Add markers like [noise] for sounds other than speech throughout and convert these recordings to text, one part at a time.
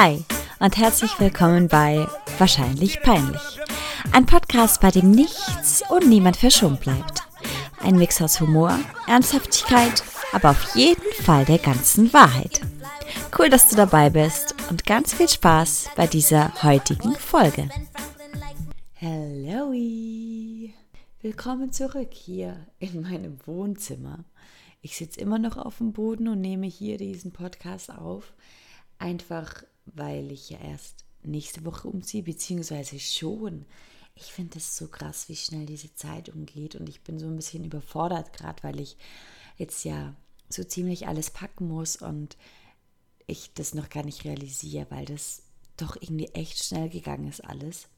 Hi und herzlich willkommen bei Wahrscheinlich Peinlich. Ein Podcast, bei dem nichts und niemand verschont bleibt. Ein Mix aus Humor, Ernsthaftigkeit, aber auf jeden Fall der ganzen Wahrheit. Cool, dass du dabei bist und ganz viel Spaß bei dieser heutigen Folge. Hallo! Willkommen zurück hier in meinem Wohnzimmer. Ich sitze immer noch auf dem Boden und nehme hier diesen Podcast auf. Einfach weil ich ja erst nächste Woche umziehe, beziehungsweise schon. Ich finde es so krass, wie schnell diese Zeit umgeht und ich bin so ein bisschen überfordert gerade, weil ich jetzt ja so ziemlich alles packen muss und ich das noch gar nicht realisiere, weil das doch irgendwie echt schnell gegangen ist alles.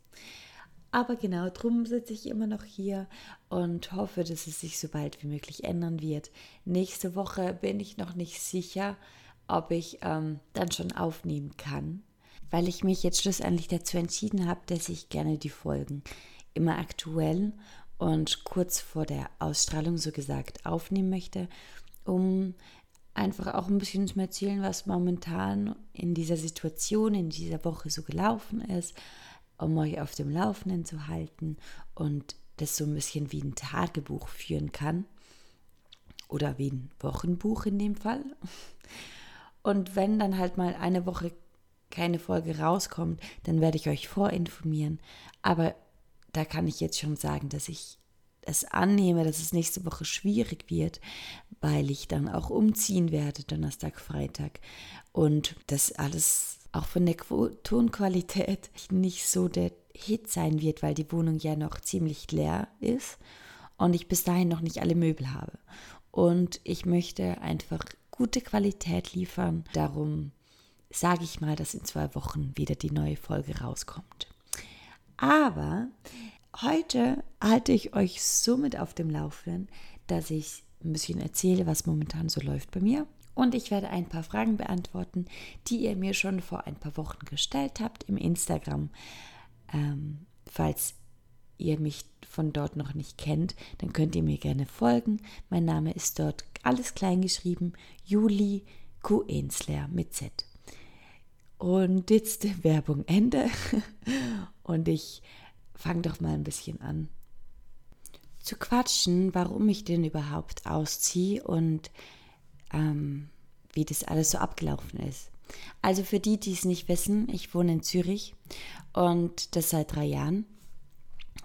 Aber genau drum sitze ich immer noch hier und hoffe, dass es sich so bald wie möglich ändern wird. Nächste Woche bin ich noch nicht sicher, ob ich ähm, dann schon aufnehmen kann, weil ich mich jetzt schlussendlich dazu entschieden habe, dass ich gerne die Folgen immer aktuell und kurz vor der Ausstrahlung so gesagt aufnehmen möchte, um einfach auch ein bisschen zu erzählen, was momentan in dieser Situation, in dieser Woche so gelaufen ist, um euch auf dem Laufenden zu halten und das so ein bisschen wie ein Tagebuch führen kann oder wie ein Wochenbuch in dem Fall. Und wenn dann halt mal eine Woche keine Folge rauskommt, dann werde ich euch vorinformieren. Aber da kann ich jetzt schon sagen, dass ich es annehme, dass es nächste Woche schwierig wird, weil ich dann auch umziehen werde, Donnerstag, Freitag. Und das alles auch von der Tonqualität nicht so der Hit sein wird, weil die Wohnung ja noch ziemlich leer ist und ich bis dahin noch nicht alle Möbel habe. Und ich möchte einfach gute Qualität liefern. Darum sage ich mal, dass in zwei Wochen wieder die neue Folge rauskommt. Aber heute halte ich euch somit auf dem Laufenden, dass ich ein bisschen erzähle, was momentan so läuft bei mir. Und ich werde ein paar Fragen beantworten, die ihr mir schon vor ein paar Wochen gestellt habt im Instagram. Ähm, falls ihr mich von dort noch nicht kennt, dann könnt ihr mir gerne folgen. Mein Name ist dort alles klein geschrieben, Juli Kuensler mit Z. Und jetzt Werbung Ende. [laughs] Und ich fange doch mal ein bisschen an zu quatschen, warum ich denn überhaupt ausziehe und ähm, wie das alles so abgelaufen ist. Also für die, die es nicht wissen, ich wohne in Zürich und das seit drei Jahren.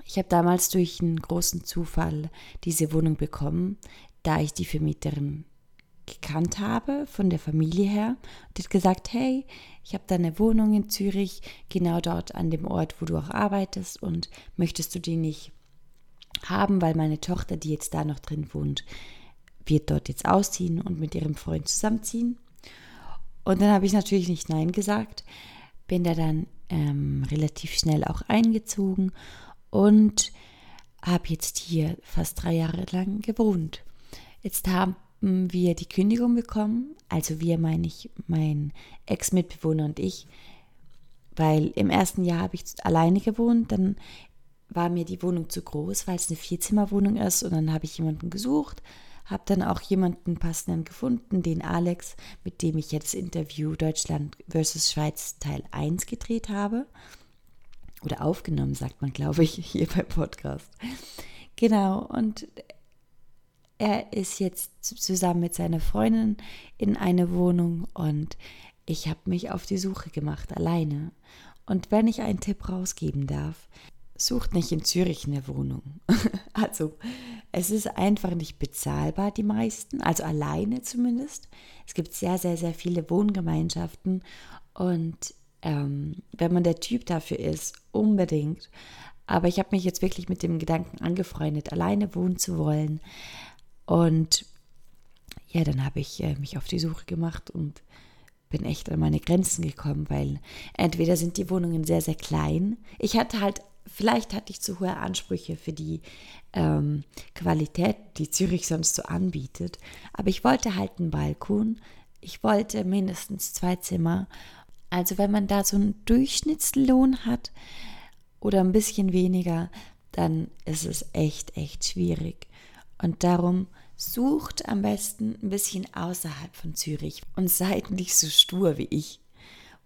Ich habe damals durch einen großen Zufall diese Wohnung bekommen, da ich die Vermieterin gekannt habe von der Familie her. Die hat gesagt, hey, ich habe da eine Wohnung in Zürich, genau dort an dem Ort, wo du auch arbeitest und möchtest du die nicht haben, weil meine Tochter, die jetzt da noch drin wohnt, wird dort jetzt ausziehen und mit ihrem Freund zusammenziehen. Und dann habe ich natürlich nicht Nein gesagt, bin da dann ähm, relativ schnell auch eingezogen und habe jetzt hier fast drei Jahre lang gewohnt. Jetzt haben wir die Kündigung bekommen, also wir meine ich, mein Ex-Mitbewohner und ich, weil im ersten Jahr habe ich alleine gewohnt, dann war mir die Wohnung zu groß, weil es eine Vierzimmerwohnung ist und dann habe ich jemanden gesucht, habe dann auch jemanden passenden gefunden, den Alex, mit dem ich jetzt Interview Deutschland versus Schweiz Teil 1 gedreht habe oder aufgenommen, sagt man, glaube ich, [laughs] hier beim Podcast. Genau, und er ist jetzt zusammen mit seiner Freundin in eine Wohnung und ich habe mich auf die Suche gemacht, alleine. Und wenn ich einen Tipp rausgeben darf, sucht nicht in Zürich eine Wohnung. [laughs] also, es ist einfach nicht bezahlbar, die meisten, also alleine zumindest. Es gibt sehr, sehr, sehr viele Wohngemeinschaften und ähm, wenn man der Typ dafür ist, unbedingt. Aber ich habe mich jetzt wirklich mit dem Gedanken angefreundet, alleine wohnen zu wollen. Und ja, dann habe ich äh, mich auf die Suche gemacht und bin echt an meine Grenzen gekommen, weil entweder sind die Wohnungen sehr, sehr klein. Ich hatte halt, vielleicht hatte ich zu hohe Ansprüche für die ähm, Qualität, die Zürich sonst so anbietet. Aber ich wollte halt einen Balkon. Ich wollte mindestens zwei Zimmer also wenn man da so einen Durchschnittslohn hat oder ein bisschen weniger, dann ist es echt, echt schwierig. Und darum sucht am besten ein bisschen außerhalb von Zürich und seid nicht so stur wie ich,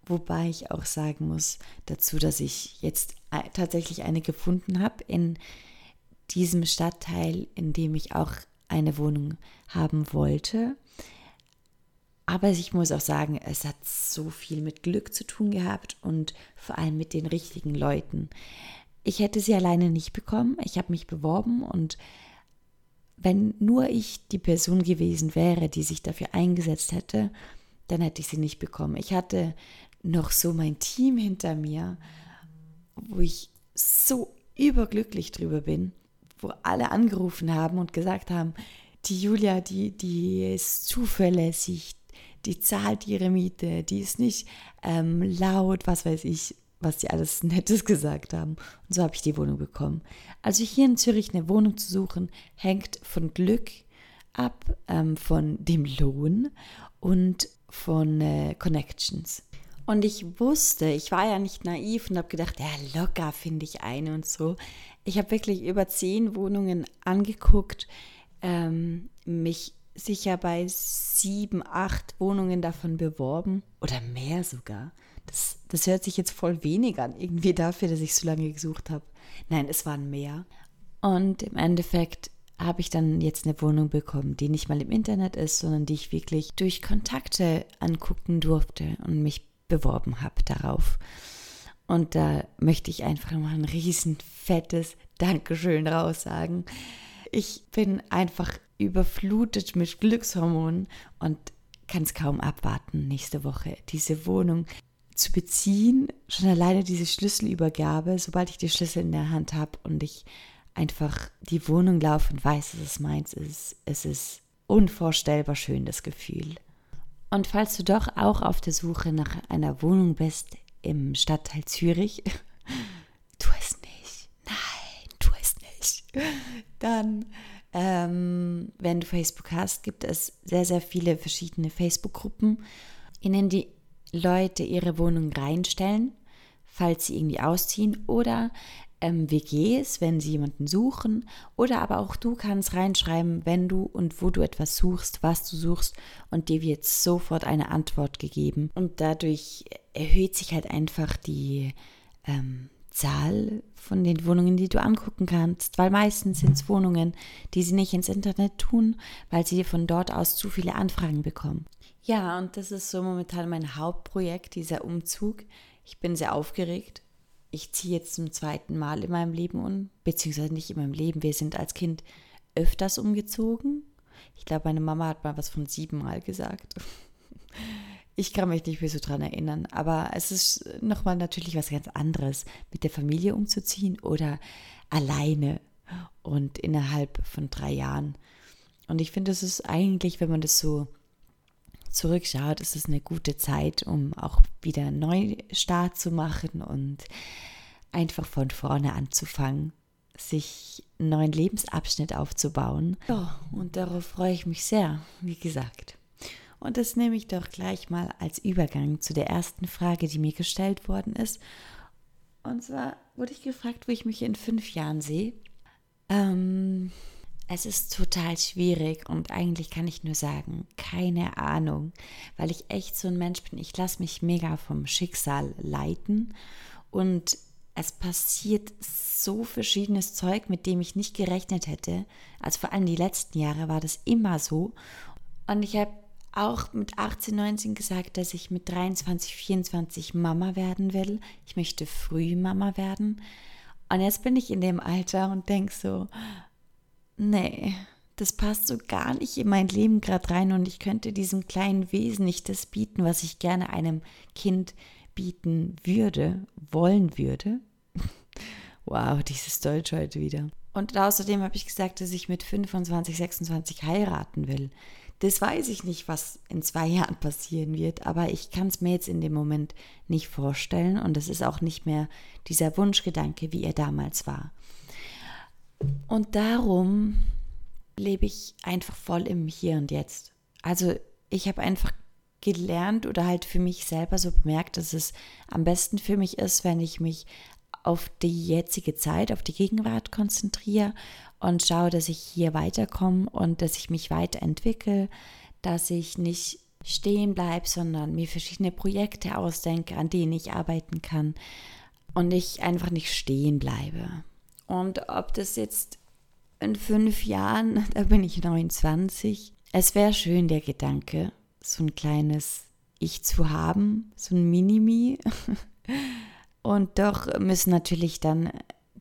Wobei ich auch sagen muss dazu, dass ich jetzt tatsächlich eine gefunden habe in diesem Stadtteil, in dem ich auch eine Wohnung haben wollte. Aber ich muss auch sagen, es hat so viel mit Glück zu tun gehabt und vor allem mit den richtigen Leuten. Ich hätte sie alleine nicht bekommen. Ich habe mich beworben und wenn nur ich die Person gewesen wäre, die sich dafür eingesetzt hätte, dann hätte ich sie nicht bekommen. Ich hatte noch so mein Team hinter mir, wo ich so überglücklich drüber bin, wo alle angerufen haben und gesagt haben, die Julia, die, die ist zuverlässig, die zahlt ihre Miete, die ist nicht ähm, laut, was weiß ich, was die alles [laughs] Nettes gesagt haben. Und so habe ich die Wohnung bekommen. Also hier in Zürich eine Wohnung zu suchen, hängt von Glück ab, ähm, von dem Lohn und von äh, Connections. Und ich wusste, ich war ja nicht naiv und habe gedacht, ja, locker finde ich eine und so. Ich habe wirklich über zehn Wohnungen angeguckt, ähm, mich sicher bei sieben, acht Wohnungen davon beworben oder mehr sogar. Das, das hört sich jetzt voll wenig an, irgendwie dafür, dass ich so lange gesucht habe. Nein, es waren mehr. Und im Endeffekt habe ich dann jetzt eine Wohnung bekommen, die nicht mal im Internet ist, sondern die ich wirklich durch Kontakte angucken durfte und mich beworben habe darauf. Und da möchte ich einfach mal ein riesen fettes Dankeschön raussagen. Ich bin einfach überflutet mit Glückshormonen und kann es kaum abwarten, nächste Woche diese Wohnung zu beziehen. Schon alleine diese Schlüsselübergabe, sobald ich die Schlüssel in der Hand habe und ich einfach die Wohnung laufe und weiß, dass es meins ist. Es ist unvorstellbar schön, das Gefühl. Und falls du doch auch auf der Suche nach einer Wohnung bist im Stadtteil Zürich, [laughs] tu es nicht. Nein, tu es nicht. Dann, ähm, wenn du Facebook hast, gibt es sehr, sehr viele verschiedene Facebook-Gruppen, in denen die Leute ihre Wohnung reinstellen, falls sie irgendwie ausziehen oder ähm, WGs, wenn sie jemanden suchen, oder aber auch du kannst reinschreiben, wenn du und wo du etwas suchst, was du suchst, und dir wird sofort eine Antwort gegeben. Und dadurch erhöht sich halt einfach die ähm, Zahl von den Wohnungen, die du angucken kannst, weil meistens sind es Wohnungen, die sie nicht ins Internet tun, weil sie von dort aus zu viele Anfragen bekommen. Ja, und das ist so momentan mein Hauptprojekt, dieser Umzug. Ich bin sehr aufgeregt ich ziehe jetzt zum zweiten Mal in meinem Leben um, beziehungsweise nicht in meinem Leben. Wir sind als Kind öfters umgezogen. Ich glaube, meine Mama hat mal was von siebenmal gesagt. [laughs] Ich kann mich nicht mehr so dran erinnern, aber es ist nochmal natürlich was ganz anderes, mit der Familie umzuziehen oder alleine und innerhalb von drei Jahren. Und ich finde, es ist eigentlich, wenn man das so zurückschaut, ist es eine gute Zeit, um auch wieder einen Neustart zu machen und einfach von vorne anzufangen, sich einen neuen Lebensabschnitt aufzubauen. Ja, und darauf freue ich mich sehr, wie gesagt. Und das nehme ich doch gleich mal als Übergang zu der ersten Frage, die mir gestellt worden ist. Und zwar wurde ich gefragt, wo ich mich in fünf Jahren sehe. Ähm, es ist total schwierig und eigentlich kann ich nur sagen, keine Ahnung, weil ich echt so ein Mensch bin. Ich lasse mich mega vom Schicksal leiten und es passiert so verschiedenes Zeug, mit dem ich nicht gerechnet hätte. Also vor allem die letzten Jahre war das immer so. Und ich habe auch mit 18, 19 gesagt, dass ich mit 23, 24 Mama werden will. Ich möchte früh Mama werden. Und jetzt bin ich in dem Alter und denke so, nee, das passt so gar nicht in mein Leben gerade rein und ich könnte diesem kleinen Wesen nicht das bieten, was ich gerne einem Kind bieten würde, wollen würde. [laughs] wow, dieses Deutsch heute wieder. Und außerdem habe ich gesagt, dass ich mit 25, 26 heiraten will. Das weiß ich nicht, was in zwei Jahren passieren wird, aber ich kann es mir jetzt in dem Moment nicht vorstellen und es ist auch nicht mehr dieser Wunschgedanke, wie er damals war. Und darum lebe ich einfach voll im Hier und Jetzt. Also ich habe einfach gelernt oder halt für mich selber so bemerkt, dass es am besten für mich ist, wenn ich mich auf die jetzige Zeit, auf die Gegenwart konzentriere und schaue, dass ich hier weiterkomme und dass ich mich weiterentwickle, dass ich nicht stehen bleibe, sondern mir verschiedene Projekte ausdenke, an denen ich arbeiten kann und ich einfach nicht stehen bleibe. Und ob das jetzt in fünf Jahren, [laughs] da bin ich 29, es wäre schön, der Gedanke, so ein kleines Ich zu haben, so ein Minimi. [laughs] Und doch müssen natürlich dann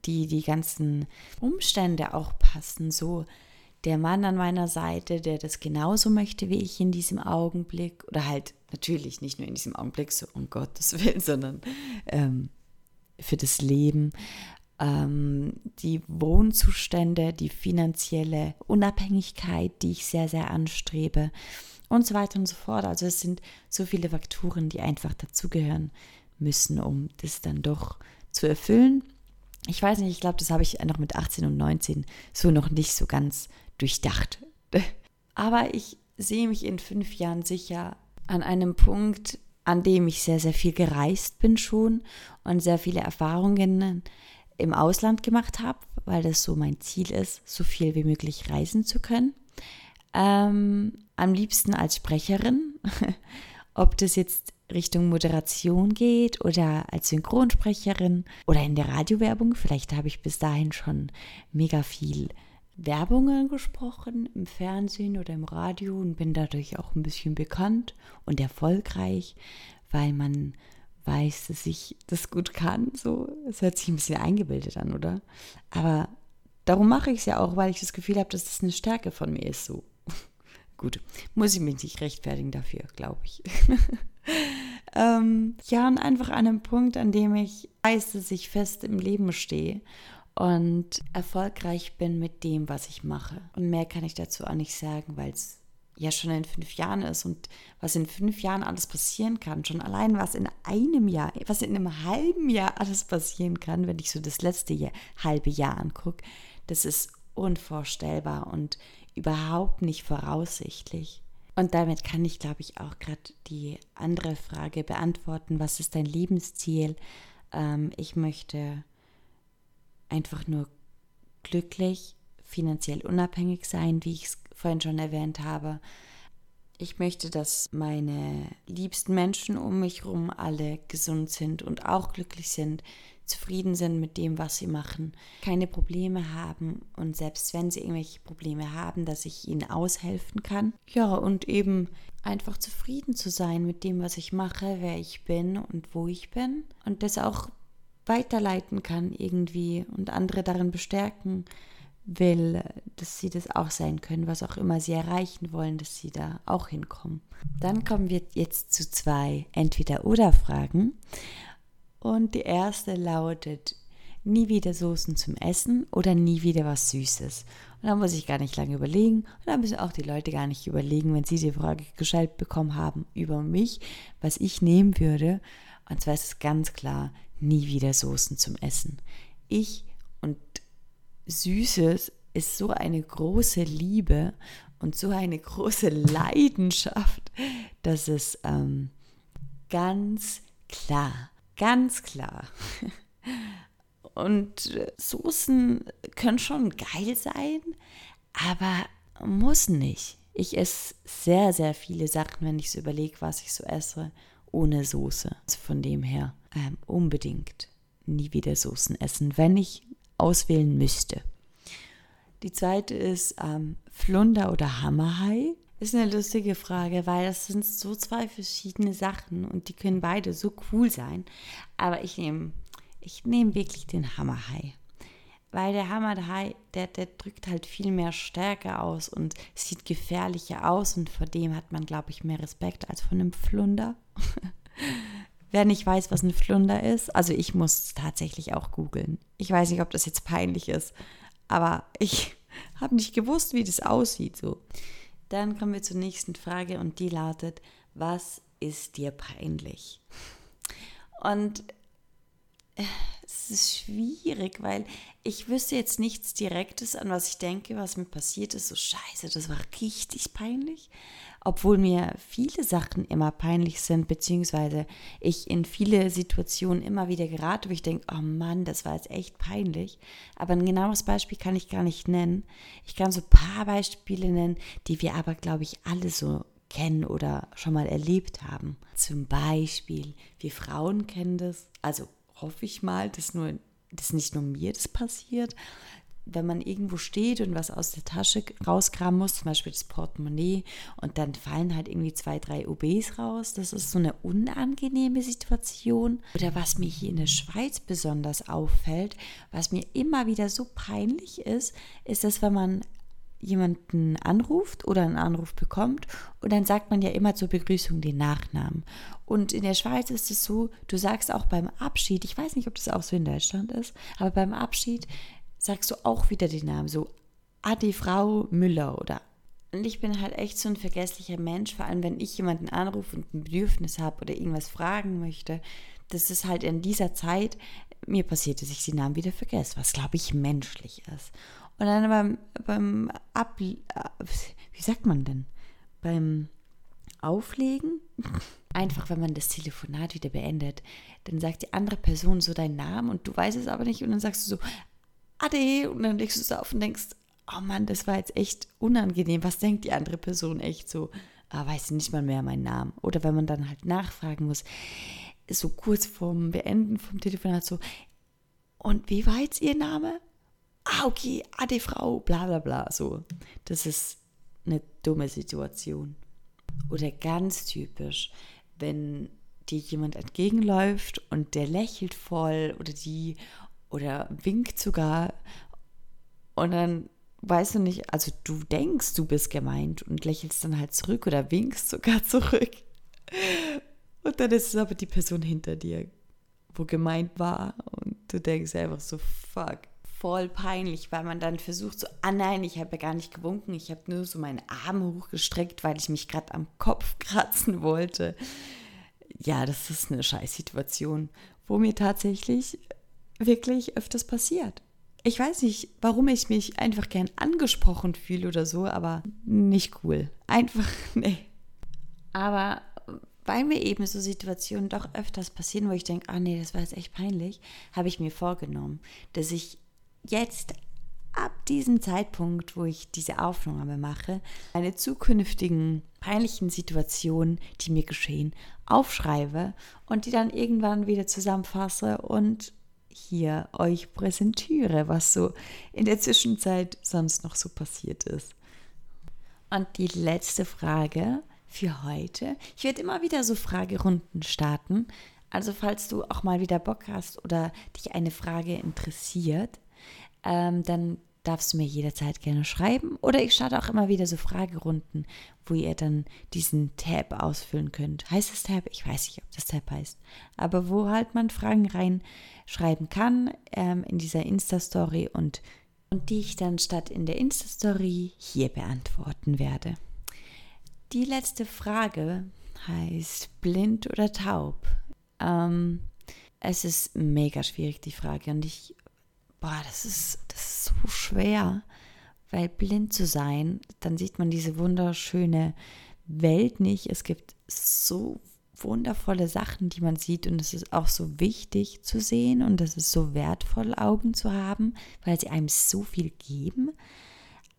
die, die ganzen Umstände auch passen. So der Mann an meiner Seite, der das genauso möchte wie ich in diesem Augenblick. Oder halt natürlich nicht nur in diesem Augenblick, so um Gottes Willen, sondern ähm, für das Leben. Ähm, die Wohnzustände, die finanzielle Unabhängigkeit, die ich sehr, sehr anstrebe und so weiter und so fort. Also es sind so viele Faktoren, die einfach dazugehören müssen, um das dann doch zu erfüllen. Ich weiß nicht, ich glaube, das habe ich noch mit 18 und 19 so noch nicht so ganz durchdacht. [laughs] Aber ich sehe mich in fünf Jahren sicher an einem Punkt, an dem ich sehr, sehr viel gereist bin schon und sehr viele Erfahrungen im Ausland gemacht habe, weil das so mein Ziel ist, so viel wie möglich reisen zu können. Ähm, am liebsten als Sprecherin, [laughs] ob das jetzt Richtung Moderation geht oder als Synchronsprecherin oder in der Radiowerbung. Vielleicht habe ich bis dahin schon mega viel Werbungen gesprochen im Fernsehen oder im Radio und bin dadurch auch ein bisschen bekannt und erfolgreich, weil man weiß, dass ich das gut kann. So, es hört sich ein bisschen eingebildet an, oder? Aber darum mache ich es ja auch, weil ich das Gefühl habe, dass das eine Stärke von mir ist. So [laughs] gut, muss ich mich nicht rechtfertigen dafür, glaube ich. [laughs] ähm, ja, und einfach an einem Punkt, an dem ich weiß, dass ich fest im Leben stehe und erfolgreich bin mit dem, was ich mache. Und mehr kann ich dazu auch nicht sagen, weil es ja schon in fünf Jahren ist und was in fünf Jahren alles passieren kann. Schon allein was in einem Jahr, was in einem halben Jahr alles passieren kann, wenn ich so das letzte Jahr, halbe Jahr angucke, das ist unvorstellbar und überhaupt nicht voraussichtlich. Und damit kann ich, glaube ich, auch gerade die andere Frage beantworten. Was ist dein Lebensziel? Ähm, ich möchte einfach nur glücklich, finanziell unabhängig sein, wie ich es vorhin schon erwähnt habe. Ich möchte, dass meine liebsten Menschen um mich herum alle gesund sind und auch glücklich sind, zufrieden sind mit dem, was sie machen, keine Probleme haben und selbst wenn sie irgendwelche Probleme haben, dass ich ihnen aushelfen kann. Ja, und eben einfach zufrieden zu sein mit dem, was ich mache, wer ich bin und wo ich bin und das auch weiterleiten kann irgendwie und andere darin bestärken will, dass sie das auch sein können, was auch immer sie erreichen wollen, dass sie da auch hinkommen. Dann kommen wir jetzt zu zwei Entweder-Oder-Fragen. Und die erste lautet, nie wieder Soßen zum Essen oder nie wieder was Süßes. Und da muss ich gar nicht lange überlegen. Und da müssen auch die Leute gar nicht überlegen, wenn sie die Frage gestellt bekommen haben über mich, was ich nehmen würde. Und zwar ist es ganz klar, nie wieder Soßen zum Essen. Ich und Süßes ist so eine große Liebe und so eine große Leidenschaft, dass es ähm, ganz klar, ganz klar. [laughs] Und Soßen können schon geil sein, aber muss nicht. Ich esse sehr, sehr viele Sachen, wenn ich so überlege, was ich so esse, ohne Soße. Also von dem her ähm, unbedingt nie wieder Soßen essen, wenn ich auswählen müsste. Die zweite ist ähm, Flunder oder Hammerhai. Ist eine lustige Frage, weil das sind so zwei verschiedene Sachen und die können beide so cool sein. Aber ich nehme ich nehm wirklich den Hammerhai. Weil der Hammerhai, der, der drückt halt viel mehr Stärke aus und sieht gefährlicher aus und vor dem hat man, glaube ich, mehr Respekt als von einem Flunder. [laughs] Wer nicht weiß, was ein Flunder ist, also ich muss tatsächlich auch googeln. Ich weiß nicht, ob das jetzt peinlich ist, aber ich [laughs] habe nicht gewusst, wie das aussieht so. Dann kommen wir zur nächsten Frage und die lautet, was ist dir peinlich? Und äh, es ist schwierig, weil ich wüsste jetzt nichts Direktes, an was ich denke, was mir passiert ist. So scheiße, das war richtig peinlich obwohl mir viele Sachen immer peinlich sind, beziehungsweise ich in viele Situationen immer wieder gerate, wo ich denke, oh Mann, das war jetzt echt peinlich. Aber ein genaues Beispiel kann ich gar nicht nennen. Ich kann so ein paar Beispiele nennen, die wir aber, glaube ich, alle so kennen oder schon mal erlebt haben. Zum Beispiel, wir Frauen kennen das, also hoffe ich mal, dass, nur, dass nicht nur mir das passiert, wenn man irgendwo steht und was aus der Tasche rauskramen muss, zum Beispiel das Portemonnaie, und dann fallen halt irgendwie zwei, drei OBs raus. Das ist so eine unangenehme Situation. Oder was mir hier in der Schweiz besonders auffällt, was mir immer wieder so peinlich ist, ist, dass wenn man jemanden anruft oder einen Anruf bekommt und dann sagt man ja immer zur Begrüßung den Nachnamen. Und in der Schweiz ist es so, du sagst auch beim Abschied, ich weiß nicht, ob das auch so in Deutschland ist, aber beim Abschied sagst du auch wieder den Namen, so Adi Frau Müller oder. Und ich bin halt echt so ein vergesslicher Mensch, vor allem wenn ich jemanden anrufe und ein Bedürfnis habe oder irgendwas fragen möchte. Das ist halt in dieser Zeit, mir passiert, dass ich die Namen wieder vergesse, was glaube ich menschlich ist. Und dann beim, beim Ab, äh, wie sagt man denn? Beim Auflegen, einfach wenn man das Telefonat wieder beendet, dann sagt die andere Person so deinen Namen und du weißt es aber nicht und dann sagst du so, Ade, und dann legst du es auf und denkst, oh Mann, das war jetzt echt unangenehm. Was denkt die andere Person echt so? Ah, weiß sie nicht mal mehr meinen Namen. Oder wenn man dann halt nachfragen muss, so kurz vorm Beenden vom Telefonat so, und wie war jetzt ihr Name? Ah, okay, ade Frau, bla bla bla, so. Das ist eine dumme Situation. Oder ganz typisch, wenn dir jemand entgegenläuft und der lächelt voll oder die oder winkt sogar und dann weißt du nicht, also du denkst, du bist gemeint und lächelst dann halt zurück oder winkst sogar [laughs] zurück. Und dann ist es aber die Person hinter dir, wo gemeint war und du denkst einfach so, fuck, voll peinlich, weil man dann versucht so, ah nein, ich habe ja gar nicht gewunken, ich habe nur so meine Arme hochgestreckt, weil ich mich gerade am Kopf [laughs] kratzen wollte. Ja, das ist eine Scheißsituation, wo mir tatsächlich wirklich öfters passiert. Ich weiß nicht, warum ich mich einfach gern angesprochen fühle oder so, aber nicht cool. Einfach, [laughs] nee. Aber weil mir eben so Situationen doch öfters passieren, wo ich denke, ah nee, das war jetzt echt peinlich, habe ich mir vorgenommen, dass ich jetzt ab diesem Zeitpunkt, wo ich diese Aufnahme mache, meine zukünftigen peinlichen Situationen, die mir geschehen, aufschreibe und die dann irgendwann wieder zusammenfasse und hier euch präsentiere, was so in der Zwischenzeit sonst noch so passiert ist. Und die letzte Frage für heute. Ich werde immer wieder so Fragerunden starten. Also falls du auch mal wieder Bock hast oder dich eine Frage interessiert, ähm, dann darfst du mir jederzeit gerne schreiben. Oder ich starte auch immer wieder so Fragerunden, wo ihr dann diesen Tab ausfüllen könnt. Heißt das Tab? Ich weiß nicht, ob das Tab heißt. Aber wo halt man Fragen reinschreiben kann ähm, in dieser Insta-Story und, und die ich dann statt in der Insta-Story hier beantworten werde. Die letzte Frage heißt blind oder taub? Ähm, es ist mega schwierig, die Frage. Und ich boah, das ist, das ist so schwer, weil blind zu sein, dann sieht man diese wunderschöne Welt nicht. Es gibt so wundervolle Sachen, die man sieht und es ist auch so wichtig zu sehen und es ist so wertvoll, Augen zu haben, weil sie einem so viel geben.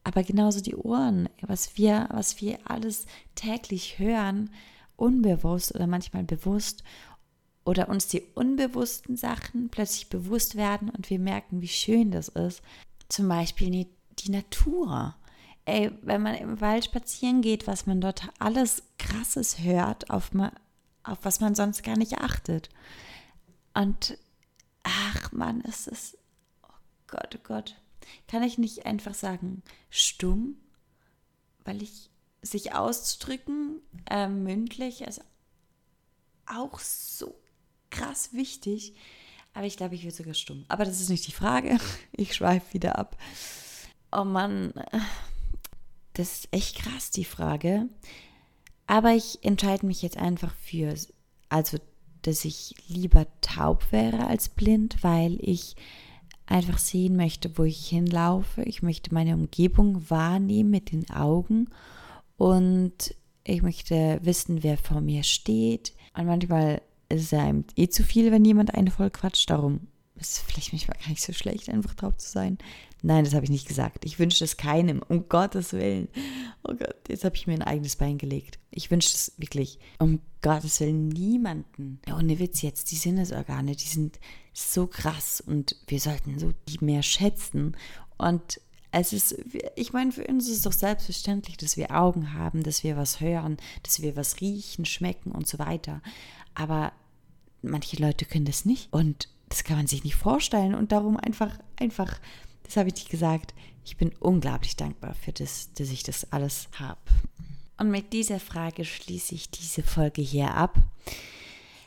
Aber genauso die Ohren, was wir, was wir alles täglich hören, unbewusst oder manchmal bewusst oder uns die unbewussten Sachen plötzlich bewusst werden und wir merken, wie schön das ist. Zum Beispiel die, die Natur. Ey, wenn man im Wald spazieren geht, was man dort alles Krasses hört, auf, auf was man sonst gar nicht achtet. Und ach man, ist es, oh Gott, oh Gott, kann ich nicht einfach sagen, stumm, weil ich sich auszudrücken, äh, mündlich, also auch so krass wichtig. Aber ich glaube, ich würde sogar stumm. Aber das ist nicht die Frage. [laughs] Ich schweife wieder ab. Oh Mann, das ist echt krass, die Frage. Aber ich entscheide mich jetzt einfach für, also, dass ich lieber taub wäre als blind, weil ich einfach sehen möchte, wo ich hinlaufe. Ich möchte meine Umgebung wahrnehmen mit den Augen und ich möchte wissen, wer vor mir steht. Und manchmal ist es ja eh zu viel, wenn jemand einen voll quatscht. Darum ist vielleicht manchmal gar nicht so schlecht, einfach drauf zu sein. Nein, das habe ich nicht gesagt. Ich wünsche es keinem, um Gottes Willen. Oh Gott, jetzt habe ich mir ein eigenes Bein gelegt. Ich wünsche es wirklich, um Gottes Willen, niemanden. Ohne Witz jetzt, die Sinnesorgane, die sind so krass und wir sollten so die mehr schätzen. Und es ist, ich meine, für uns ist es doch selbstverständlich, dass wir Augen haben, dass wir was hören, dass wir was riechen, schmecken und so weiter. Aber manche Leute können das nicht und das kann man sich nicht vorstellen und darum einfach, einfach, das habe ich nicht gesagt, ich bin unglaublich dankbar für das, dass ich das alles habe. Und mit dieser Frage schließe ich diese Folge hier ab.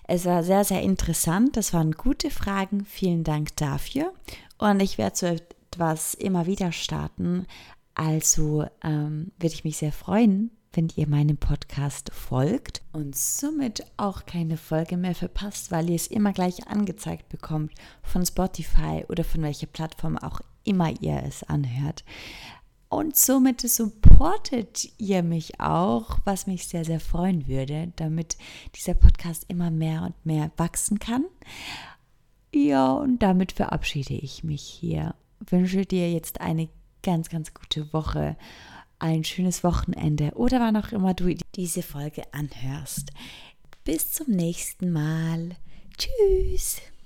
Es war sehr, sehr interessant. Das waren gute Fragen. Vielen Dank dafür. Und ich werde so etwas immer wieder starten. Also ähm, würde ich mich sehr freuen, wenn ihr meinem Podcast folgt und somit auch keine Folge mehr verpasst, weil ihr es immer gleich angezeigt bekommt von Spotify oder von welcher Plattform auch immer ihr es anhört. Und somit supportet ihr mich auch, was mich sehr, sehr freuen würde, damit dieser Podcast immer mehr und mehr wachsen kann. Ja, und damit verabschiede ich mich hier. Wünsche dir jetzt eine ganz, ganz gute Woche ein schönes Wochenende oder wann auch immer du diese Folge anhörst. Bis zum nächsten Mal. Tschüss.